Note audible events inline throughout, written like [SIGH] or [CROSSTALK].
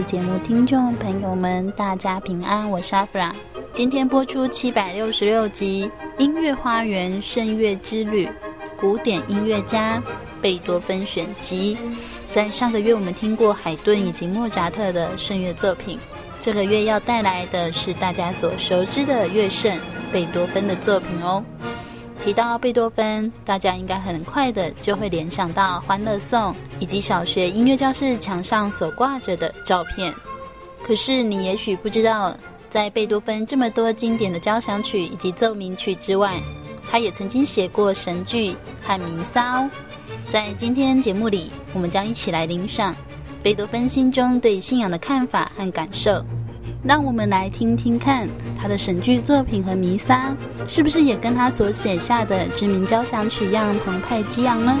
节目听众朋友们，大家平安，我是阿弗拉。今天播出七百六十六集《音乐花园圣乐之旅》古典音乐家贝多芬选集。在上个月我们听过海顿以及莫扎特的圣乐作品，这个月要带来的是大家所熟知的乐圣贝多芬的作品哦。提到贝多芬，大家应该很快的就会联想到《欢乐颂》以及小学音乐教室墙上所挂着的照片。可是你也许不知道，在贝多芬这么多经典的交响曲以及奏鸣曲之外，他也曾经写过神剧和弥撒。在今天节目里，我们将一起来聆赏贝多芬心中对信仰的看法和感受。让我们来听听看他的神剧作品和弥撒，是不是也跟他所写下的知名交响曲一样澎湃激昂呢？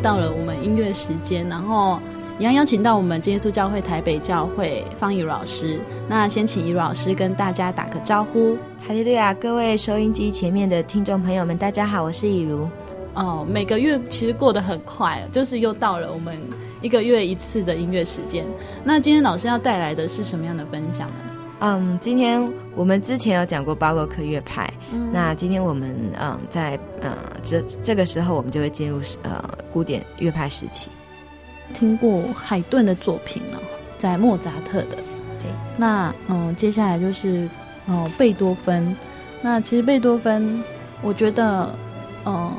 到了我们音乐时间，然后一样邀请到我们耶稣教会台北教会方以如老师。那先请以如老师跟大家打个招呼。哈利路亚，各位收音机前面的听众朋友们，大家好，我是以如。哦，每个月其实过得很快，就是又到了我们一个月一次的音乐时间。那今天老师要带来的是什么样的分享呢？嗯，今天我们之前有讲过巴洛克乐派，嗯，那今天我们嗯在呃这这个时候我们就会进入呃古典乐派时期。听过海顿的作品呢，在莫扎特的，对，那嗯接下来就是哦贝多芬，那其实贝多芬，我觉得嗯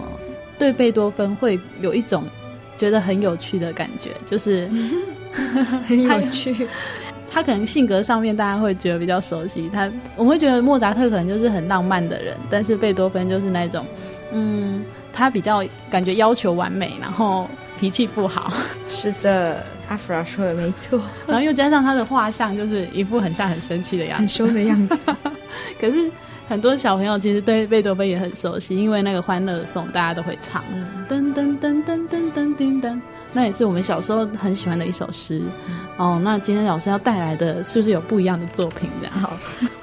对贝多芬会有一种觉得很有趣的感觉，就是 [LAUGHS] [LAUGHS] 很有趣。他可能性格上面大家会觉得比较熟悉他，我们会觉得莫扎特可能就是很浪漫的人，但是贝多芬就是那种，嗯，他比较感觉要求完美，然后脾气不好。是的，阿弗拉说的没错。[LAUGHS] 然后又加上他的画像，就是一副很像很生气的样子，很凶的样子。[LAUGHS] 可是很多小朋友其实对贝多芬也很熟悉，因为那个欢乐颂大家都会唱，噔噔噔噔噔噔噔噔。那也是我们小时候很喜欢的一首诗，嗯、哦。那今天老师要带来的是不是有不一样的作品？这样好，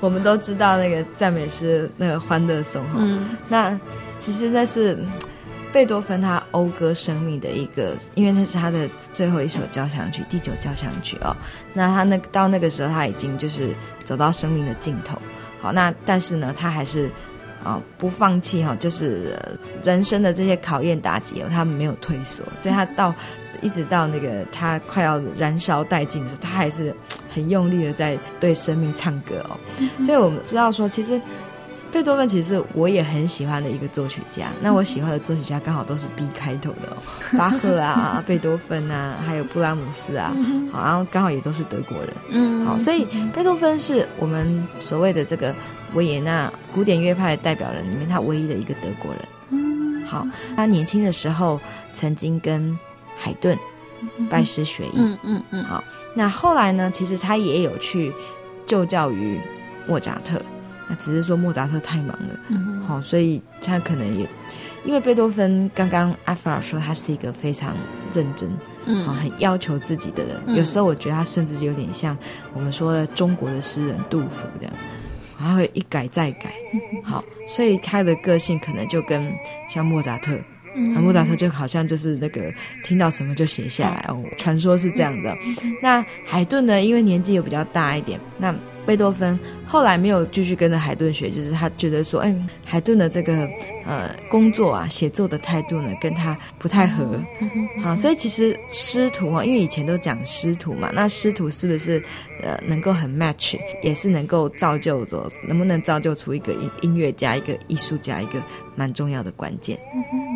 我们都知道那个赞美诗那个欢乐颂哈。嗯，那其实那是贝多芬他讴歌生命的一个，因为那是他的最后一首交响曲，第九交响曲哦。那他那到那个时候他已经就是走到生命的尽头。好，那但是呢，他还是啊、哦、不放弃哈，就是人生的这些考验打击哦，他没有退缩，所以他到。一直到那个他快要燃烧殆尽的时候，他还是很用力的在对生命唱歌哦。所以我们知道说，其实。贝多芬其实我也很喜欢的一个作曲家。那我喜欢的作曲家刚好都是 B 开头的哦，巴赫啊、[LAUGHS] 贝多芬啊，还有布拉姆斯啊，好，然后刚好也都是德国人。嗯，好，所以贝多芬是我们所谓的这个维也纳古典乐派代表人里面他唯一的一个德国人。嗯，好，他年轻的时候曾经跟海顿拜师学艺。嗯嗯嗯。好，那后来呢？其实他也有去就教于莫扎特。那只是说莫扎特太忙了，好、嗯哼哦，所以他可能也因为贝多芬刚刚阿弗尔说他是一个非常认真，嗯、哦，很要求自己的人。嗯、有时候我觉得他甚至有点像我们说的中国的诗人杜甫这样，他会一改再改，好，所以他的个性可能就跟像莫扎特，嗯、哼莫扎特就好像就是那个听到什么就写下来哦，传说是这样的。那海顿呢，因为年纪又比较大一点，那。贝多芬后来没有继续跟着海顿学，就是他觉得说，哎，海顿的这个呃工作啊，写作的态度呢，跟他不太合，好，所以其实师徒啊，因为以前都讲师徒嘛，那师徒是不是呃能够很 match，也是能够造就着，能不能造就出一个音音乐家、一个艺术家，一个蛮重要的关键。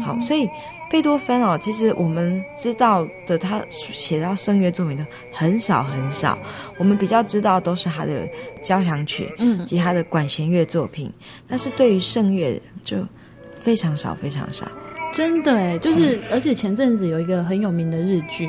好，所以。贝多芬哦，其实我们知道的，他写到声乐作品的很少很少。我们比较知道都是他的交响曲，嗯，及他的管弦乐作品。但是对于圣乐就非常少，非常少。真的哎，就是，嗯、而且前阵子有一个很有名的日剧。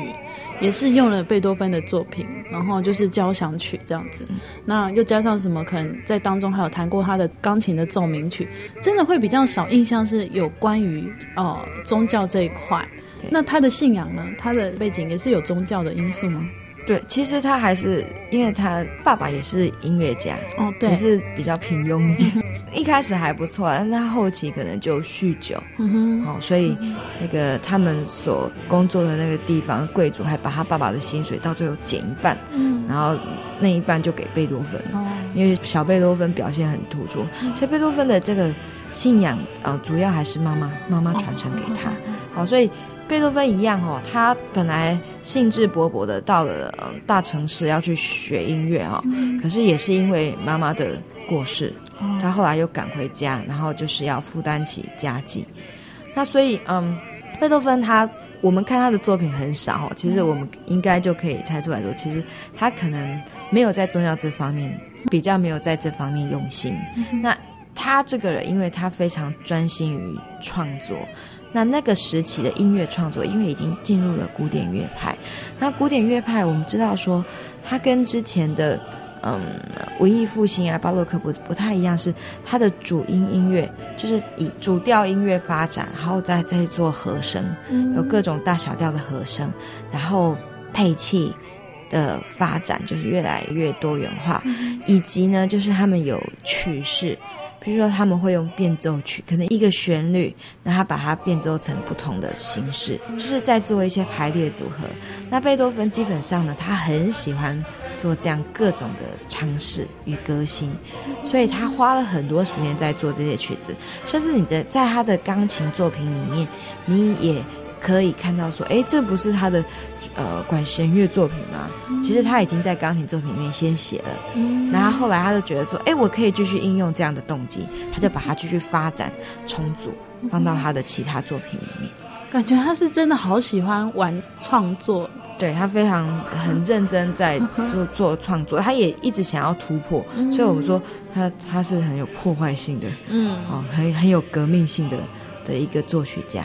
也是用了贝多芬的作品，然后就是交响曲这样子，那又加上什么？可能在当中还有弹过他的钢琴的奏鸣曲，真的会比较少印象是有关于哦、呃、宗教这一块。那他的信仰呢？他的背景也是有宗教的因素吗？对，其实他还是因为他爸爸也是音乐家哦，对，只是比较平庸一点。一开始还不错，但是他后期可能就酗酒，嗯哼，哦，所以那个他们所工作的那个地方贵族还把他爸爸的薪水到最后减一半，嗯，然后那一半就给贝多芬，哦，因为小贝多芬表现很突出，所以贝多芬的这个信仰呃主要还是妈妈妈妈传承给他，好，所以。贝多芬一样哦，他本来兴致勃勃的到了嗯大城市要去学音乐哦，嗯、可是也是因为妈妈的过世，嗯、他后来又赶回家，然后就是要负担起家计。那所以嗯，贝多芬他我们看他的作品很少哦，其实我们应该就可以猜出来说，其实他可能没有在宗教这方面比较没有在这方面用心。嗯、那他这个人，因为他非常专心于创作。那那个时期的音乐创作，因为已经进入了古典乐派。那古典乐派，我们知道说，它跟之前的嗯文艺复兴啊、巴洛克不不太一样，是它的主音音乐就是以主调音乐发展，然后再再做和声，有各种大小调的和声，然后配器的发展就是越来越多元化，以及呢，就是他们有曲式。比如说，他们会用变奏曲，可能一个旋律，那他把它变奏成不同的形式，就是在做一些排列组合。那贝多芬基本上呢，他很喜欢做这样各种的尝试与革新，所以他花了很多时间在做这些曲子。甚至你在在他的钢琴作品里面，你也可以看到说，哎，这不是他的。呃，管弦乐作品嘛，其实他已经在钢琴作品里面先写了，嗯，然后后来他就觉得说，哎，我可以继续应用这样的动机，他就把它继续发展重组，放到他的其他作品里面。感觉他是真的好喜欢玩创作，对，他非常很认真在做 [LAUGHS] 做创作，他也一直想要突破，所以我们说他他是很有破坏性的，嗯，哦，很很有革命性的的一个作曲家。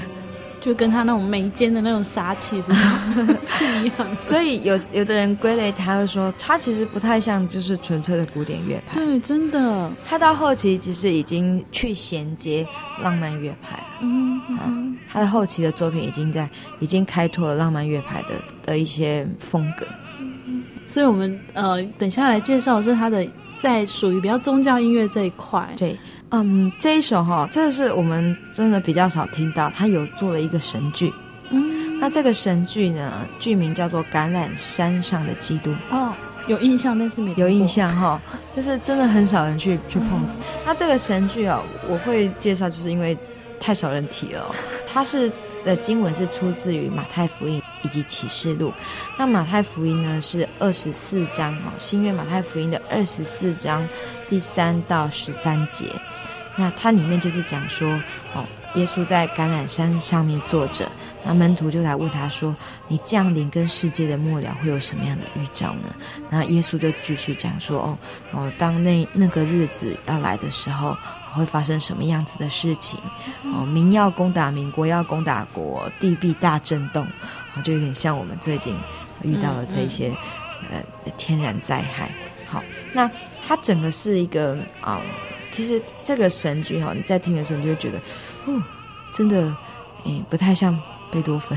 就跟他那种眉间的那种杀气是 [LAUGHS] 是一样，所以有有的人归类他会说，他其实不太像就是纯粹的古典乐派。对，真的，他到后期其实已经去衔接浪漫乐派了。嗯，嗯，嗯，他的后期的作品已经在已经开拓了浪漫乐派的的一些风格。所以我们呃，等下来介绍的是他的在属于比较宗教音乐这一块。对。嗯，这一首哈，这个是我们真的比较少听到，他有做了一个神剧。嗯，那这个神剧呢，剧名叫做《橄榄山上的基督》。哦，有印象，但是没有印象哈，就是真的很少人去去碰。嗯、那这个神剧哦，我会介绍，就是因为太少人提了。它是的经文是出自于马太福音以及启示录。那马太福音呢是二十四章哦，新约马太福音的二十四章第三到十三节。那它里面就是讲说哦。耶稣在橄榄山上面坐着，那门徒就来问他说：“你降临跟世界的末了会有什么样的预兆呢？”那耶稣就继续讲说：“哦哦，当那那个日子要来的时候，会发生什么样子的事情？哦，民要攻打民，国要攻打国，地必大震动。哦，就有点像我们最近遇到的这些呃天然灾害。好，那它整个是一个啊。嗯其实这个神剧哈，你在听的时候你就会觉得，哦，真的，诶，不太像贝多芬，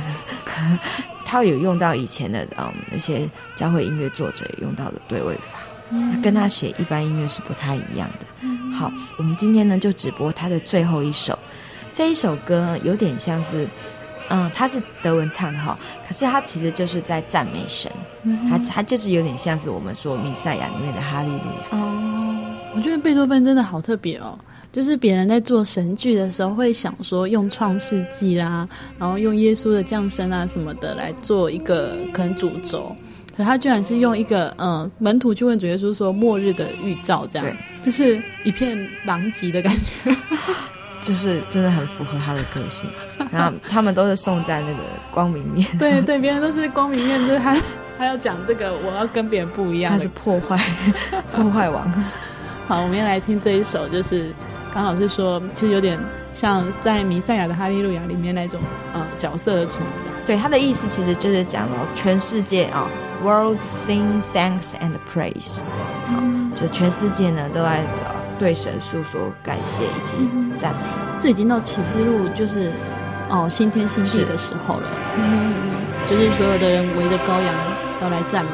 [LAUGHS] 他有用到以前的嗯那些教会音乐作者用到的对位法，他跟他写一般音乐是不太一样的。好，我们今天呢就只播他的最后一首，这一首歌有点像是，嗯，他是德文唱的哈，可是他其实就是在赞美神，他他就是有点像是我们说弥赛亚里面的哈利路亚。哦我觉得贝多芬真的好特别哦，就是别人在做神剧的时候会想说用创世纪啦，然后用耶稣的降生啊什么的来做一个可能主轴，可他居然是用一个嗯门徒去问主耶稣说末日的预兆这样，就是一片狼藉的感觉，[LAUGHS] 就是真的很符合他的个性。然后他们都是送在那个光明面，[LAUGHS] 对对，别人都是光明面，就是他他要讲这个我要跟别人不一样，他是破坏 [LAUGHS] 破坏王。好，我们要来听这一首，就是刚老师说，其实有点像在弥赛亚的哈利路亚里面那种呃角色的存在。对，他的意思其实就是讲了全世界啊、哦、，world sing thanks and praise，就全世界呢都在对神诉说感谢以及赞美、嗯。这已经到启示录，就是哦新天新地的时候了，嗯，就是所有的人围着羔羊要来赞美。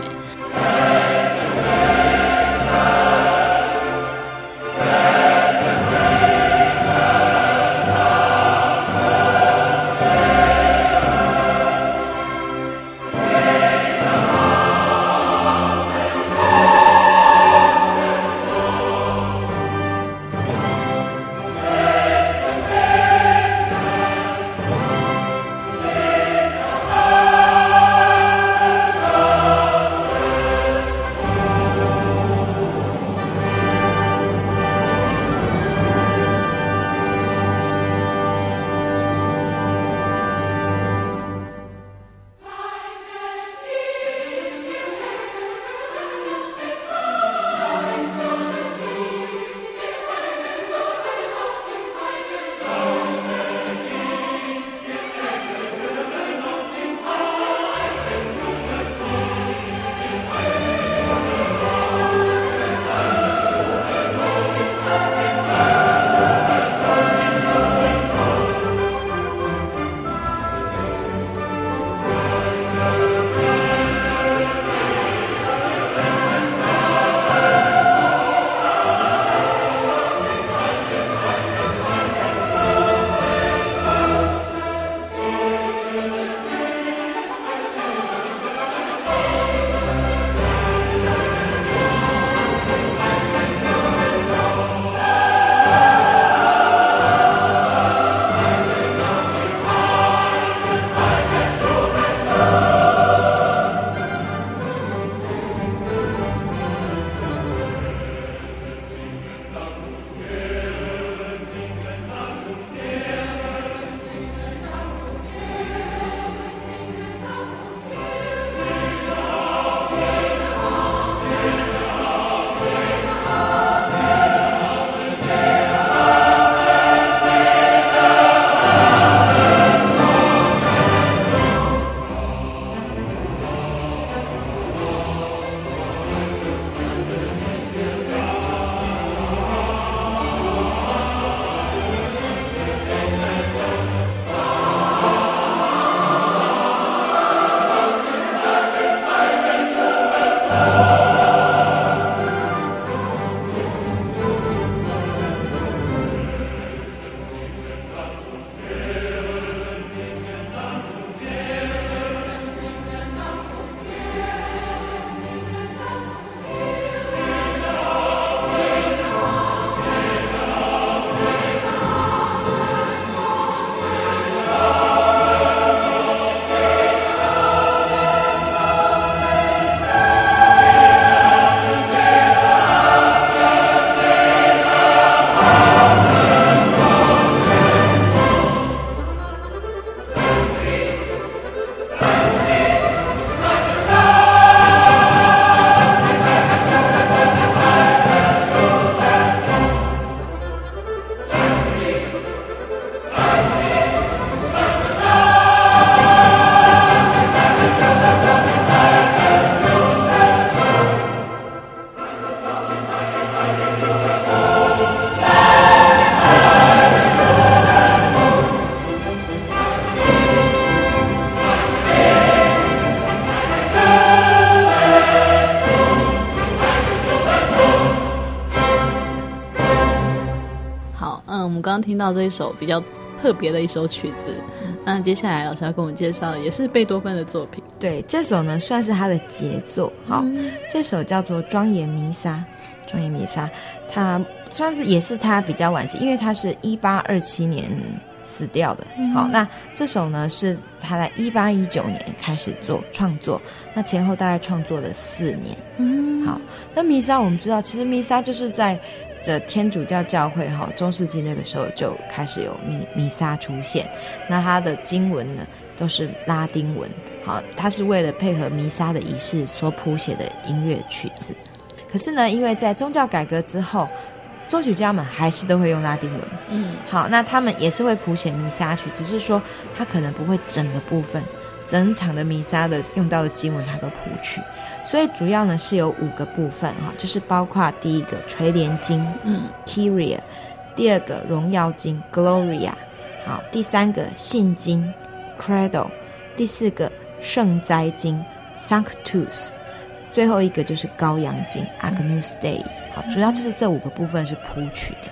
到这一首比较特别的一首曲子，那接下来老师要跟我们介绍的也是贝多芬的作品。对，这首呢算是他的杰作。好，嗯、这首叫做《庄严弥撒》，庄严弥撒，它算是也是他比较晚期，因为他是一八二七年死掉的。嗯、好，那这首呢是他在一八一九年开始做创作，那前后大概创作了四年。嗯，好，那弥撒我们知道，其实弥撒就是在。这天主教教会哈，中世纪那个时候就开始有弥弥撒出现，那它的经文呢都是拉丁文，好，它是为了配合弥撒的仪式所谱写的音乐曲子。可是呢，因为在宗教改革之后，作曲家们还是都会用拉丁文，嗯，好，那他们也是会谱写弥撒曲，只是说他可能不会整个部分。整场的弥撒的用到的经文，他都谱曲，所以主要呢是有五个部分哈，就是包括第一个垂帘经，嗯，Kyria，第二个荣耀经，Gloria，好，第三个信经，Credo，第四个圣哉经，Sanctus，最后一个就是高阳经，Agnus Dei，好，主要就是这五个部分是谱曲的。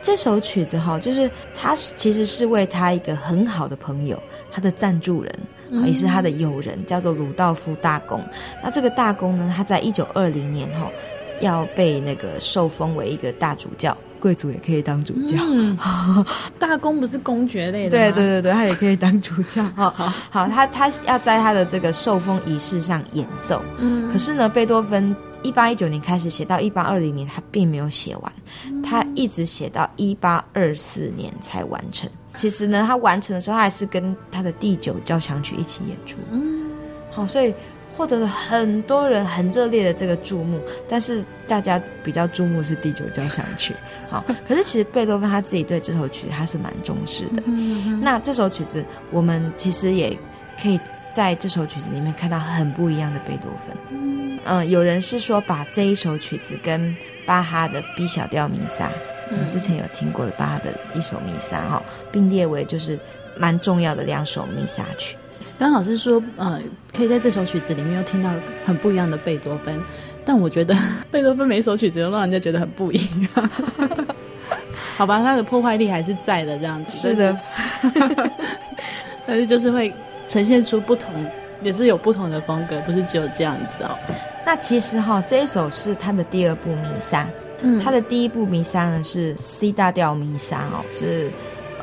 这首曲子哈，就是他其实是为他一个很好的朋友，他的赞助人。也是他的友人，叫做鲁道夫大公。那这个大公呢，他在一九二零年哈要被那个受封为一个大主教，贵族也可以当主教。嗯、[LAUGHS] 大公不是公爵类的吗？对对对对，他也可以当主教。[LAUGHS] 好好好，他他要在他的这个受封仪式上演奏。嗯，可是呢，贝多芬一八一九年开始写到一八二零年，他并没有写完，他一直写到一八二四年才完成。其实呢，他完成的时候，他还是跟他的第九交响曲一起演出。嗯，好，所以获得了很多人很热烈的这个注目。但是大家比较注目是第九交响曲。好，[LAUGHS] 可是其实贝多芬他自己对这首曲子他是蛮重视的。嗯，那这首曲子，我们其实也可以在这首曲子里面看到很不一样的贝多芬。嗯，嗯，有人是说把这一首曲子跟巴哈的 B 小调弥撒。我们之前有听过的巴哈的一首弥撒哈，并列为就是蛮重要的两首弥撒曲。刚刚老师说，呃，可以在这首曲子里面又听到很不一样的贝多芬，但我觉得 [LAUGHS] 贝多芬每一首曲子都让人家觉得很不一样。[LAUGHS] 好吧，他的破坏力还是在的，这样子。是的，[LAUGHS] 但是就是会呈现出不同，也是有不同的风格，不是只有这样子哦。那其实哈，这一首是他的第二部弥撒。嗯，他的第一部弥撒呢是 C 大调弥撒哦，是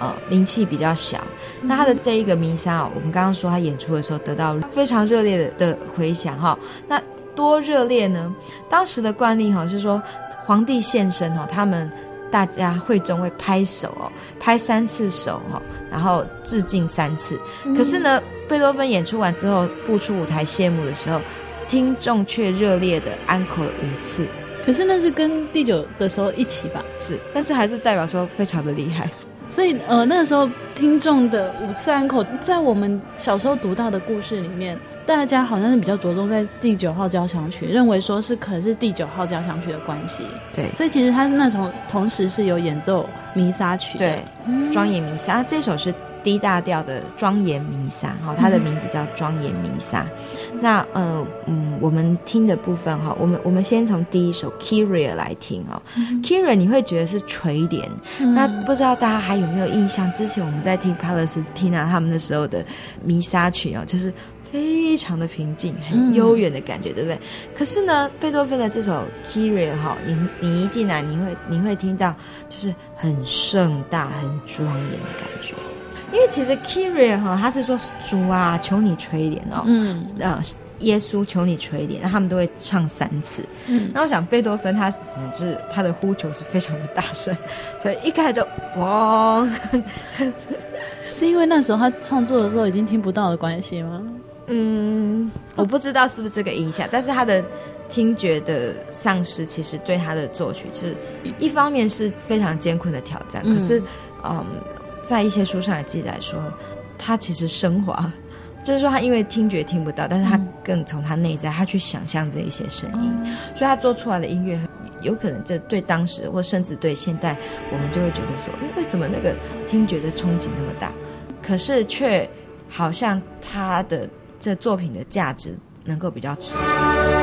呃名气比较小。那他的这一个弥撒哦，我们刚刚说他演出的时候得到非常热烈的的回响哈。那多热烈呢？当时的惯例哈是说皇帝现身哈，他们大家会中会拍手哦，拍三次手哈，然后致敬三次。可是呢，贝多芬演出完之后步出舞台谢幕的时候，听众却热烈的安可了五次。可是那是跟第九的时候一起吧？是，但是还是代表说非常的厉害。所以呃，那个时候听众的五次安口，在我们小时候读到的故事里面，大家好像是比较着重在第九号交响曲，认为说是可能是第九号交响曲的关系。对，所以其实他那同同时是有演奏弥撒曲的，对，庄严弥撒这首是。D 大调的庄严弥撒，哈，它的名字叫庄严弥撒。嗯、那呃，嗯，我们听的部分哈，我们我们先从第一首 Kyrie 来听哦。嗯、Kyrie 你会觉得是垂帘，嗯、那不知道大家还有没有印象？之前我们在听帕勒斯蒂娜他们的时候的弥撒曲哦，就是非常的平静，很悠远的感觉，嗯、对不对？可是呢，贝多芬的这首 Kyrie 哈，你你一进来，你会你会听到就是很盛大、很庄严的感觉。因为其实 Kyrie 哈，他是说主啊，求你垂怜哦，嗯，呃，耶稣求你垂帘，那他们都会唱三次。嗯，那我想贝多芬他是他的呼求是非常的大声，所以一开始就哇，[LAUGHS] 是因为那时候他创作的时候已经听不到的关系吗？嗯，我不知道是不是这个影响，但是他的听觉的丧失其实对他的作曲是一方面是非常艰困的挑战，嗯、可是嗯。在一些书上也记载说，他其实升华，[LAUGHS] 就是说他因为听觉听不到，但是他更从他内在，他去想象这一些声音，嗯、所以他做出来的音乐，有可能这对当时或甚至对现代，我们就会觉得说，为什么那个听觉的冲击那么大？可是却好像他的这作品的价值能够比较持久。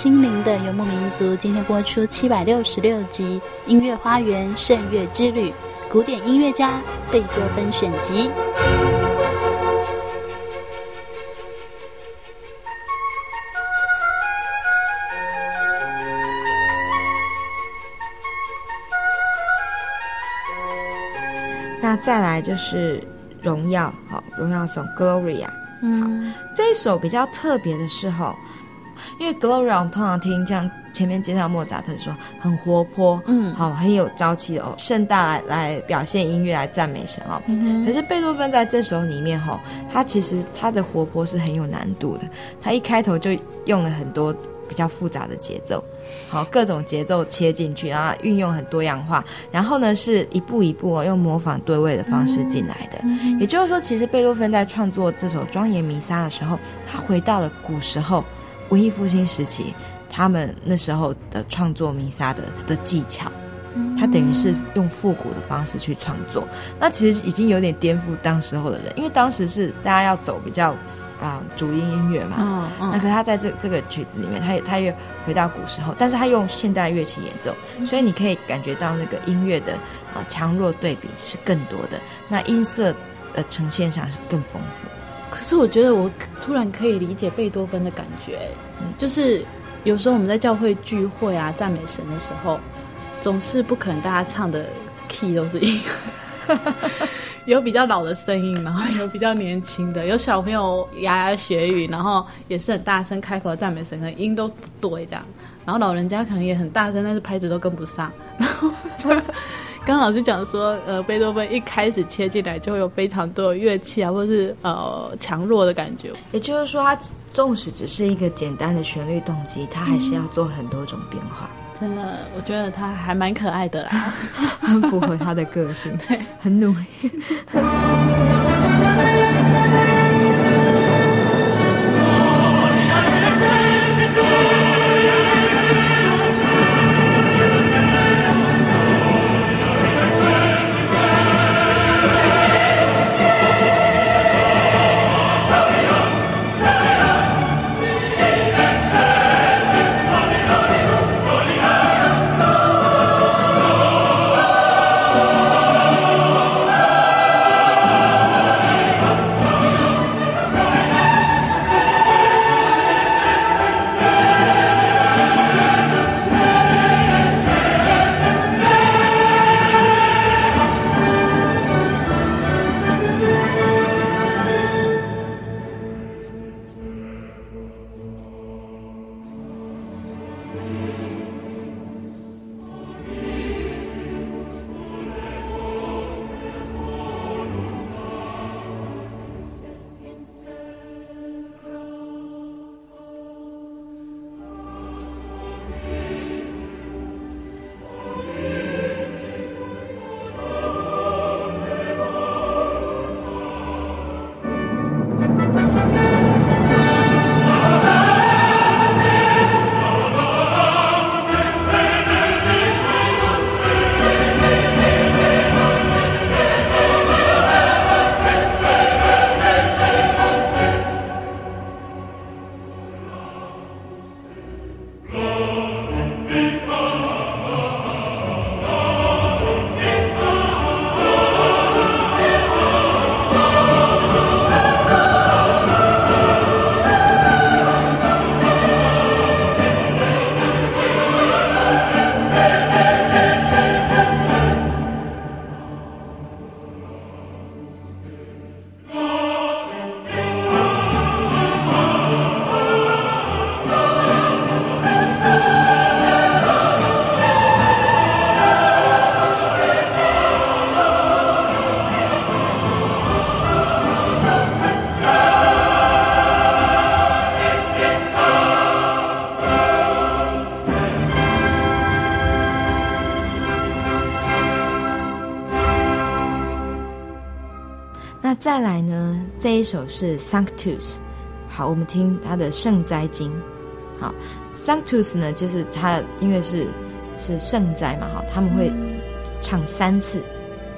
心灵的游牧民族，今天播出七百六十六集《音乐花园圣乐之旅》古典音乐家贝多芬选集。那再来就是荣耀，好，荣耀颂 Gloria。嗯，好，这一首比较特别的是哈。因为 Gloria 我们通常听这样前面介绍莫扎特说很活泼，嗯，好，很有朝气的哦，盛大来来表现音乐来赞美神哦。嗯、可是贝多芬在这首里面哈，他其实他的活泼是很有难度的。他一开头就用了很多比较复杂的节奏，好，各种节奏切进去，然后运用很多样化，然后呢是一步一步哦用模仿对位的方式进来的。也就是说，其实贝多芬在创作这首庄严弥撒的时候，他回到了古时候。文艺复兴时期，他们那时候的创作弥撒的的技巧，他等于是用复古的方式去创作。那其实已经有点颠覆当时候的人，因为当时是大家要走比较啊、呃、主音音乐嘛。嗯嗯。那可是他在这这个曲子里面，他也他又回到古时候，但是他用现代乐器演奏，所以你可以感觉到那个音乐的啊强弱对比是更多的，那音色的呈现上是更丰富。可是我觉得我突然可以理解贝多芬的感觉，嗯，就是有时候我们在教会聚会啊，赞美神的时候，总是不可能大家唱的 key 都是一样，[LAUGHS] 有比较老的声音，然 [LAUGHS] 后有比较年轻的，有小朋友牙牙学语，然后也是很大声开口赞美神，可音都不对这样，然后老人家可能也很大声，但是拍子都跟不上，然后就。刚老师讲说，呃，贝多芬一开始切进来就会有非常多的乐器啊，或者是呃强弱的感觉。也就是说，它纵使只是一个简单的旋律动机，它还是要做很多种变化。嗯、真的，我觉得他还蛮可爱的啦，[LAUGHS] 很符合他的个性，[LAUGHS] 对，很努力。一首是 Sanctus。好，我们听他的圣哉经。好，Sanctus 呢，就是他因为是是圣哉嘛，哈，他们会唱三次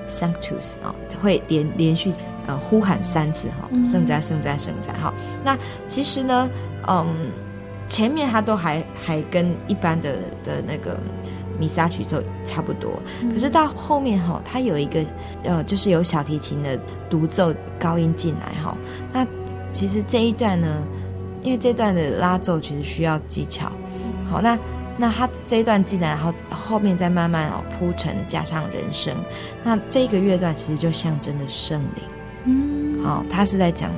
Sanctus 啊，会连连续呃呼喊三次哈，圣哉圣哉圣哉。哈，那其实呢，嗯，前面他都还还跟一般的的那个。弥撒曲奏差不多，可是到后面哈，它有一个呃，就是有小提琴的独奏高音进来哈。那其实这一段呢，因为这段的拉奏其实需要技巧，好，那那他这一段进来，然后后面再慢慢哦铺陈，加上人声，那这个乐段其实就象征的圣灵，嗯，好，他是在讲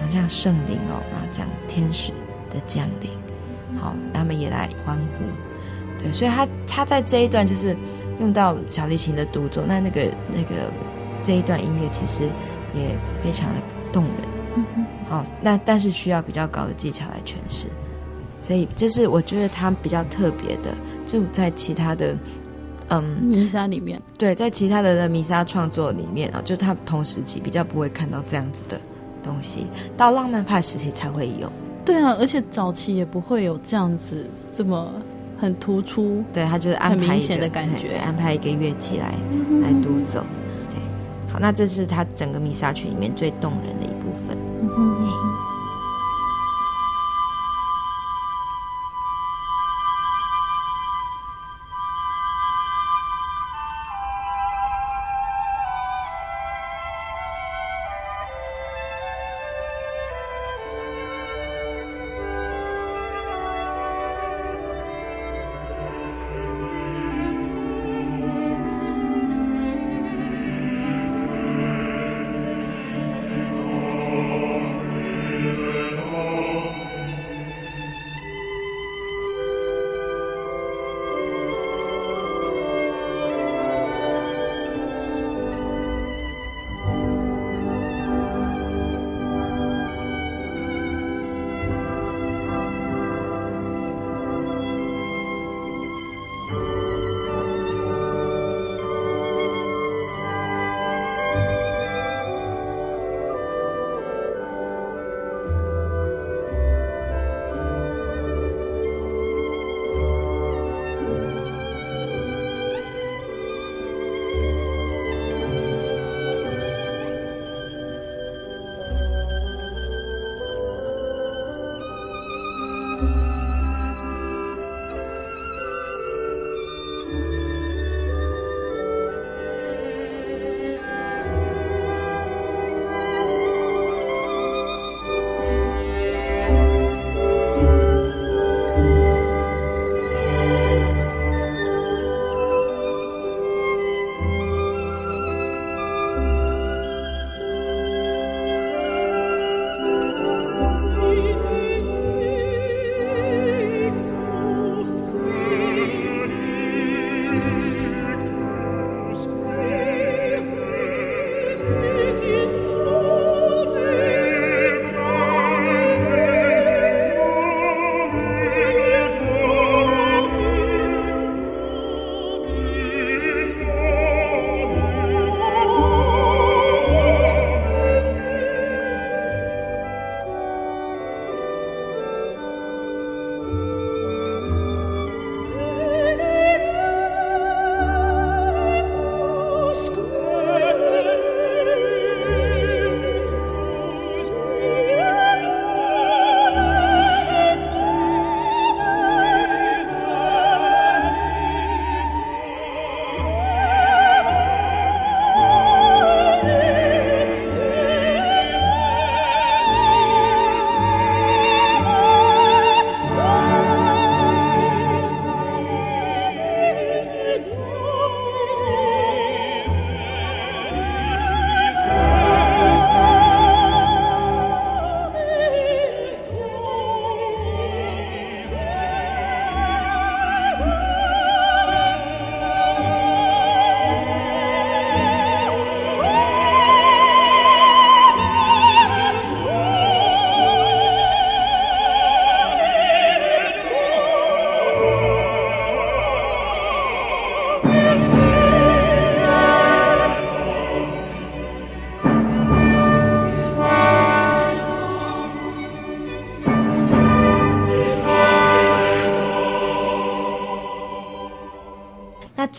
好像圣灵哦，然后讲天使的降临，好，他们也来欢呼。对，所以他他在这一段就是用到小提琴的独奏，那那个那个这一段音乐其实也非常的动人。嗯哼，好，那但是需要比较高的技巧来诠释，所以这是我觉得他比较特别的，就在其他的嗯弥撒里面，对，在其他的的弥撒创作里面啊，就他同时期比较不会看到这样子的东西，到浪漫派时期才会有。对啊，而且早期也不会有这样子这么。很突出，对，他就是安排一个很明显的感觉，安排一个乐器来、嗯、来独奏，对，好，那这是他整个弥撒曲里面最动人的。嗯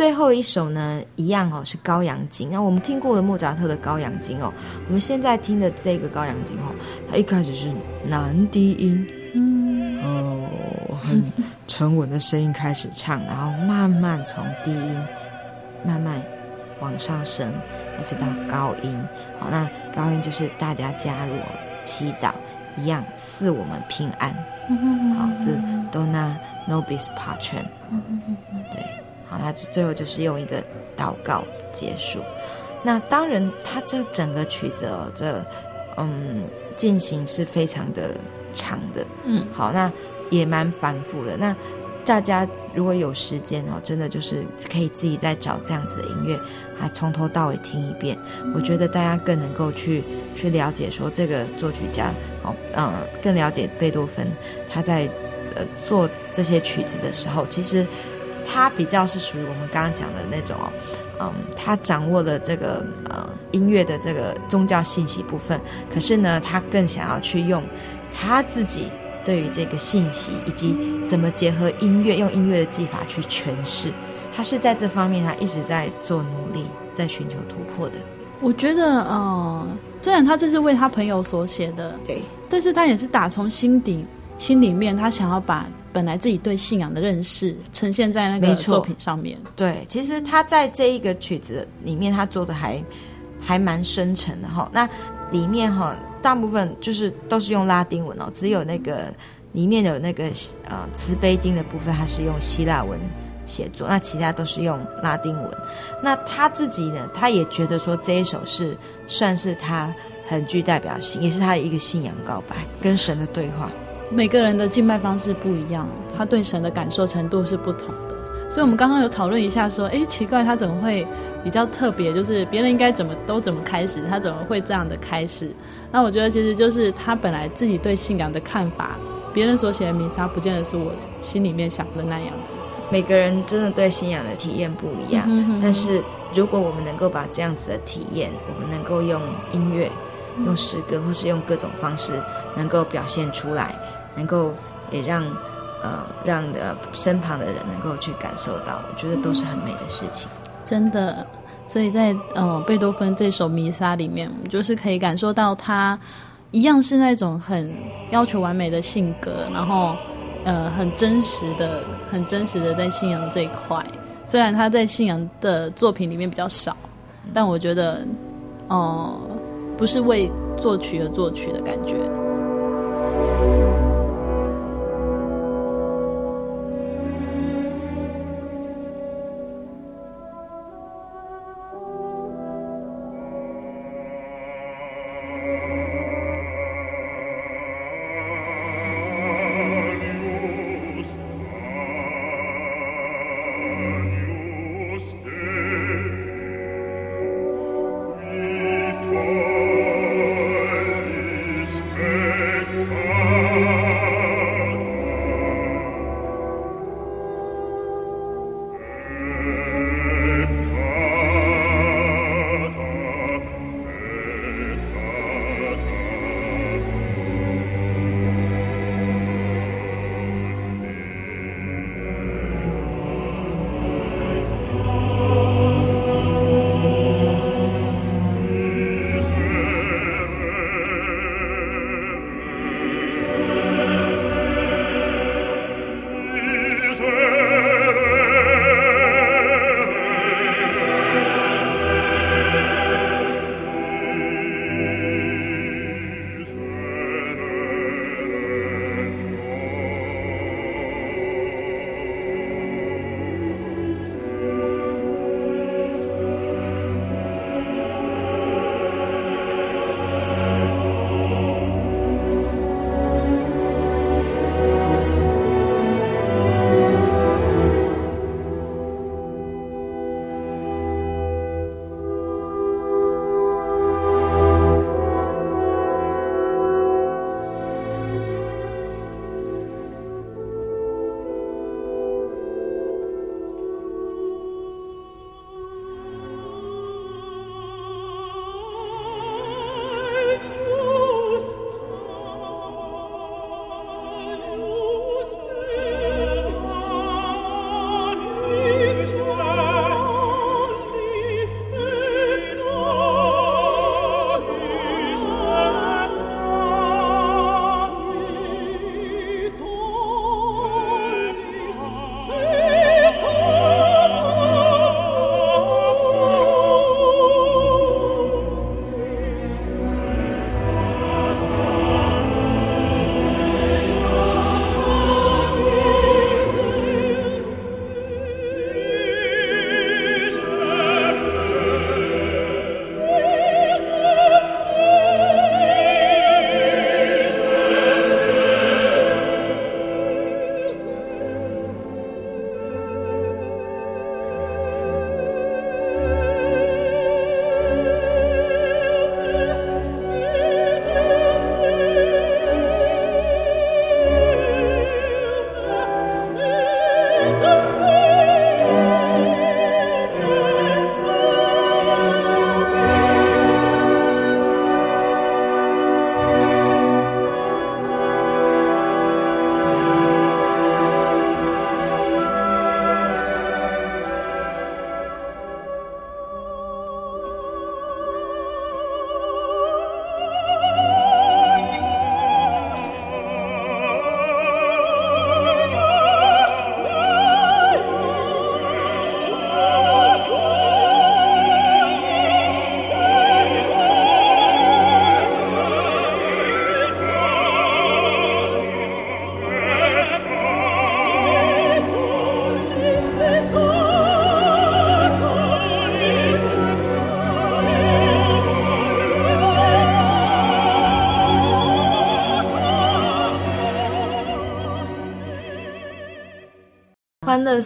最后一首呢，一样哦，是高阳经。那我们听过的莫扎特的高阳经哦，我们现在听的这个高阳经哦，它一开始是男低音，嗯哦，很沉稳的声音开始唱，然后慢慢从低音慢慢往上升，一直到高音。好，那高音就是大家加入祈祷一样，赐我们平安。好，是 Dona nobis pacem。对。他最后就是用一个祷告结束。那当然，他这整个曲子哦，这嗯进行是非常的长的。嗯，好，那也蛮繁复的。那大家如果有时间哦，真的就是可以自己再找这样子的音乐，还从头到尾听一遍。我觉得大家更能够去去了解说这个作曲家哦，嗯，更了解贝多芬他在呃做这些曲子的时候，其实。他比较是属于我们刚刚讲的那种哦，嗯，他掌握了这个呃音乐的这个宗教信息部分，可是呢，他更想要去用他自己对于这个信息以及怎么结合音乐，用音乐的技法去诠释。他是在这方面，他一直在做努力，在寻求突破的。我觉得，呃，虽然他这是为他朋友所写的，对，但是他也是打从心底心里面，他想要把。本来自己对信仰的认识呈现在那个作品上面。对，其实他在这一个曲子里面，他做的还还蛮深沉的哈。那里面哈，大部分就是都是用拉丁文哦，只有那个里面有那个呃慈悲经的部分，它是用希腊文写作，那其他都是用拉丁文。那他自己呢，他也觉得说这一首是算是他很具代表性，也是他的一个信仰告白，跟神的对话。每个人的敬拜方式不一样，他对神的感受程度是不同的。所以，我们刚刚有讨论一下，说，哎，奇怪，他怎么会比较特别？就是别人应该怎么都怎么开始，他怎么会这样的开始？那我觉得，其实就是他本来自己对信仰的看法，别人所写的弥撒，不见得是我心里面想的那样子。每个人真的对信仰的体验不一样，但是如果我们能够把这样子的体验，我们能够用音乐、用诗歌，或是用各种方式，能够表现出来。能够也让呃让的身旁的人能够去感受到，我觉得都是很美的事情。真的，所以在呃贝多芬这首弥撒里面，就是可以感受到他一样是那种很要求完美的性格，然后呃很真实的、很真实的在信仰这一块。虽然他在信仰的作品里面比较少，但我觉得哦、呃，不是为作曲而作曲的感觉。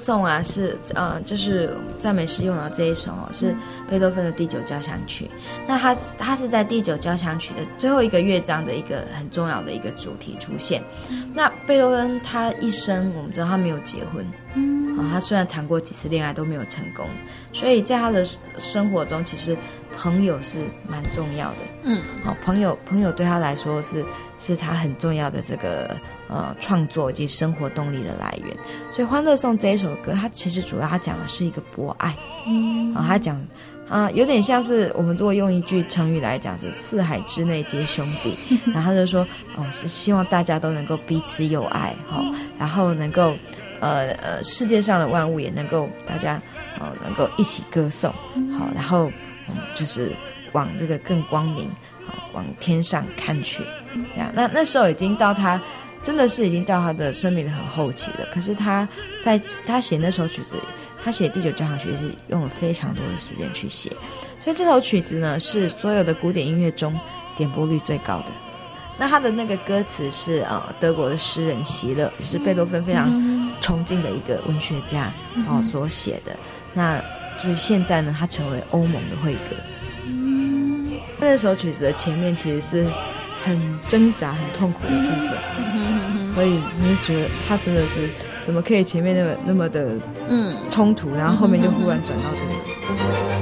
颂啊，是呃，就是赞美诗用的这一首哦，是贝多芬的第九交响曲。那他他是在第九交响曲的最后一个乐章的一个很重要的一个主题出现。那贝多芬他一生，我们知道他没有结婚，嗯，啊，他虽然谈过几次恋爱都没有成功，所以在他的生活中，其实。朋友是蛮重要的，嗯，好，朋友，朋友对他来说是是他很重要的这个呃创作以及生活动力的来源。所以《欢乐颂》这一首歌，它其实主要它讲的是一个博爱，嗯，啊，他讲啊，有点像是我们如果用一句成语来讲，是四海之内皆兄弟，[LAUGHS] 然后他就说，哦，是希望大家都能够彼此友爱，哈，然后能够呃呃世界上的万物也能够大家呃能够一起歌颂，好，然后。嗯，就是往这个更光明，好，往天上看去，这样。那那时候已经到他，真的是已经到他的生命的很后期了。可是他在他写那首曲子，他写第九交响曲是用了非常多的时间去写，所以这首曲子呢是所有的古典音乐中点播率最高的。那他的那个歌词是呃德国的诗人席勒，是贝多芬非常崇敬的一个文学家哦所写的。那就是现在呢，他成为欧盟的会歌。那首曲子的前面其实是很挣扎、很痛苦的部分，所以你就觉得他真的是怎么可以前面那么那么的嗯冲突，然后后面就忽然转到这里。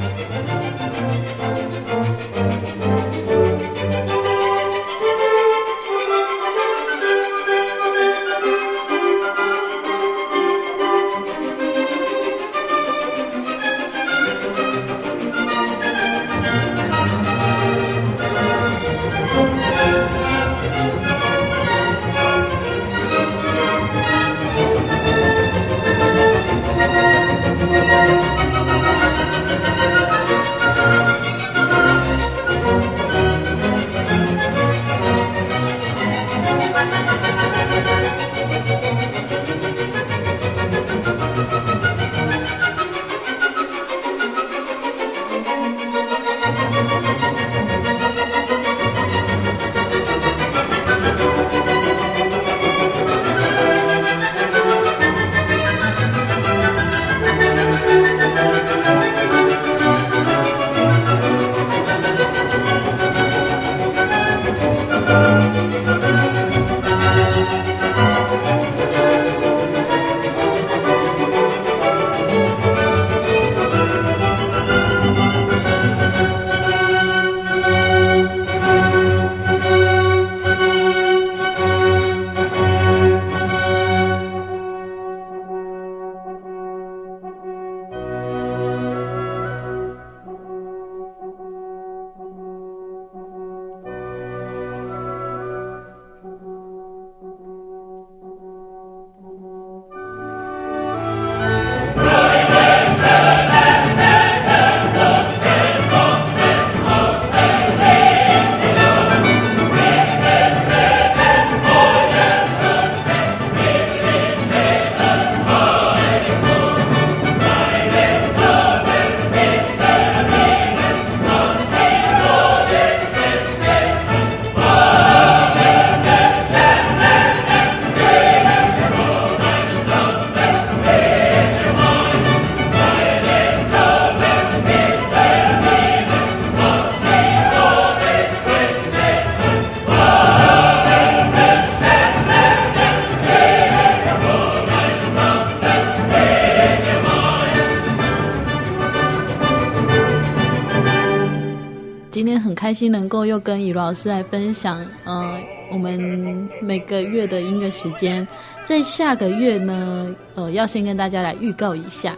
能够又跟以罗老师来分享，呃，我们每个月的音乐时间，在下个月呢，呃，要先跟大家来预告一下，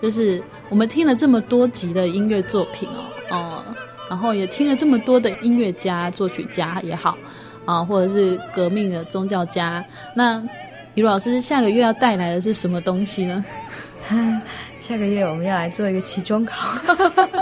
就是我们听了这么多集的音乐作品哦，呃，然后也听了这么多的音乐家、作曲家也好，啊、呃，或者是革命的宗教家，那以罗老师下个月要带来的是什么东西呢？[LAUGHS] 下个月我们要来做一个期中考，[LAUGHS] [LAUGHS]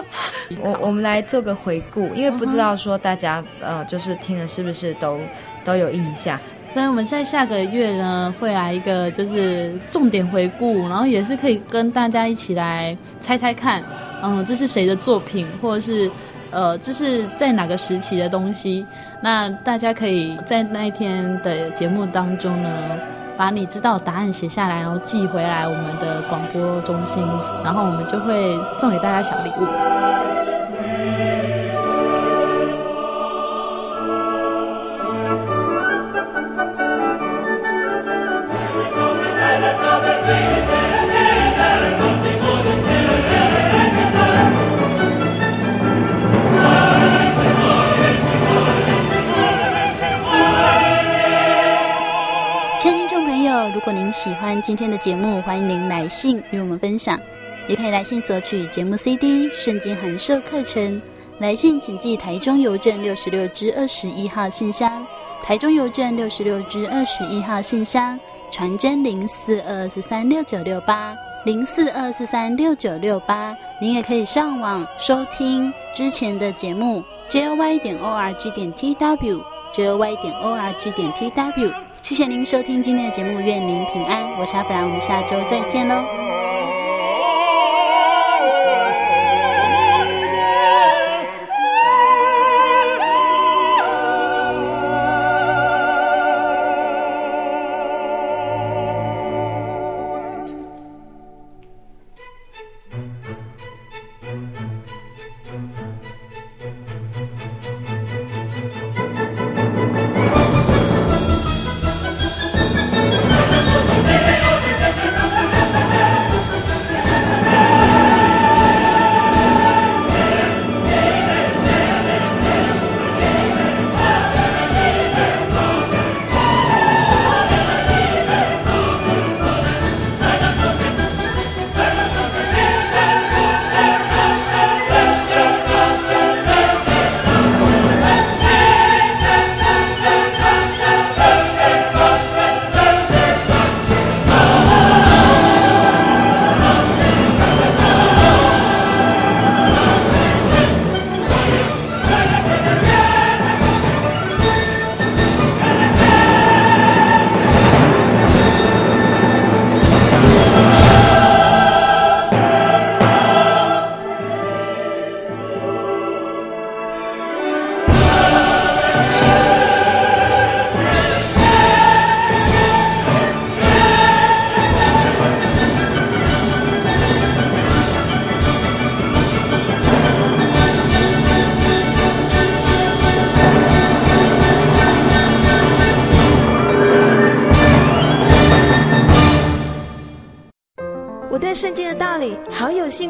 我我们来做个回顾，因为不知道说大家呃就是听了是不是都都有印象，所以我们在下个月呢会来一个就是重点回顾，然后也是可以跟大家一起来猜猜看，嗯、呃，这是谁的作品，或者是呃这是在哪个时期的东西，那大家可以在那一天的节目当中呢。把你知道答案写下来，然后寄回来我们的广播中心，然后我们就会送给大家小礼物。喜欢今天的节目，欢迎您来信与我们分享，也可以来信索取节目 CD、圣经函授课程。来信请寄台中邮政六十六支二十一号信箱，台中邮政六十六支二十一号信箱，传真零四二四三六九六八零四二四三六九六八。您也可以上网收听之前的节目，joy 点 org 点 tw，joy 点 org 点 tw。谢谢您收听今天的节目，愿您平安。我是阿弗兰，我们下周再见喽。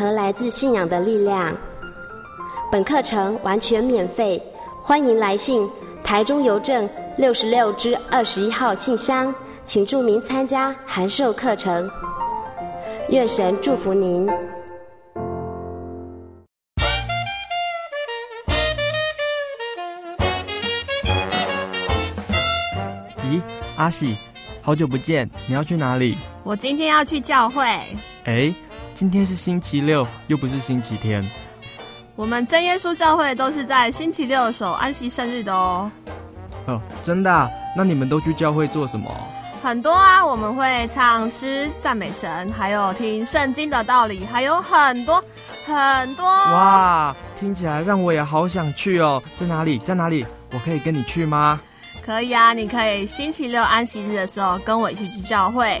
和来自信仰的力量。本课程完全免费，欢迎来信台中邮政六十六至二十一号信箱，请注明参加函授课程。愿神祝福您。咦，阿喜，好久不见，你要去哪里？我今天要去教会。哎。今天是星期六，又不是星期天。我们真耶稣教会都是在星期六守安息圣日的哦。哦，真的啊？那你们都去教会做什么？很多啊，我们会唱诗赞美神，还有听圣经的道理，还有很多很多。哇，听起来让我也好想去哦。在哪里？在哪里？我可以跟你去吗？可以啊，你可以星期六安息日的时候跟我一起去教会。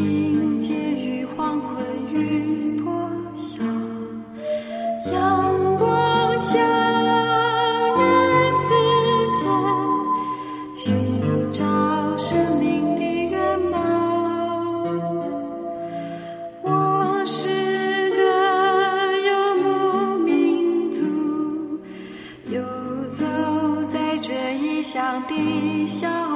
心结于黄昏与破晓，阳光下的世界，寻找生命的原貌。我是个游牧民族，游走在这异乡的小。